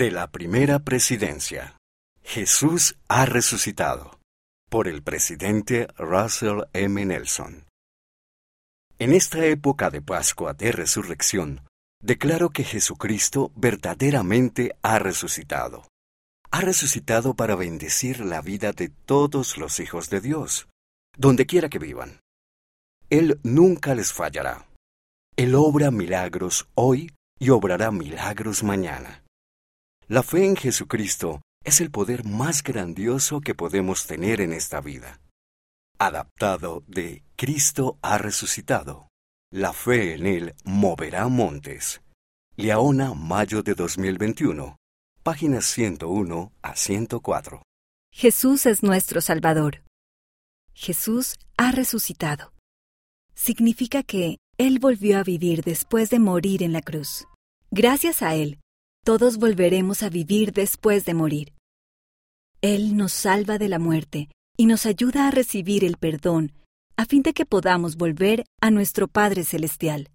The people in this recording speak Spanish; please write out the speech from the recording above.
De la primera presidencia. Jesús ha resucitado. Por el presidente Russell M. Nelson. En esta época de Pascua de Resurrección, declaro que Jesucristo verdaderamente ha resucitado. Ha resucitado para bendecir la vida de todos los hijos de Dios, donde quiera que vivan. Él nunca les fallará. Él obra milagros hoy y obrará milagros mañana. La fe en Jesucristo es el poder más grandioso que podemos tener en esta vida. Adaptado de Cristo ha resucitado. La fe en Él moverá montes. Leona, mayo de 2021. Páginas 101 a 104. Jesús es nuestro Salvador. Jesús ha resucitado. Significa que Él volvió a vivir después de morir en la cruz. Gracias a Él, todos volveremos a vivir después de morir. Él nos salva de la muerte y nos ayuda a recibir el perdón a fin de que podamos volver a nuestro Padre Celestial.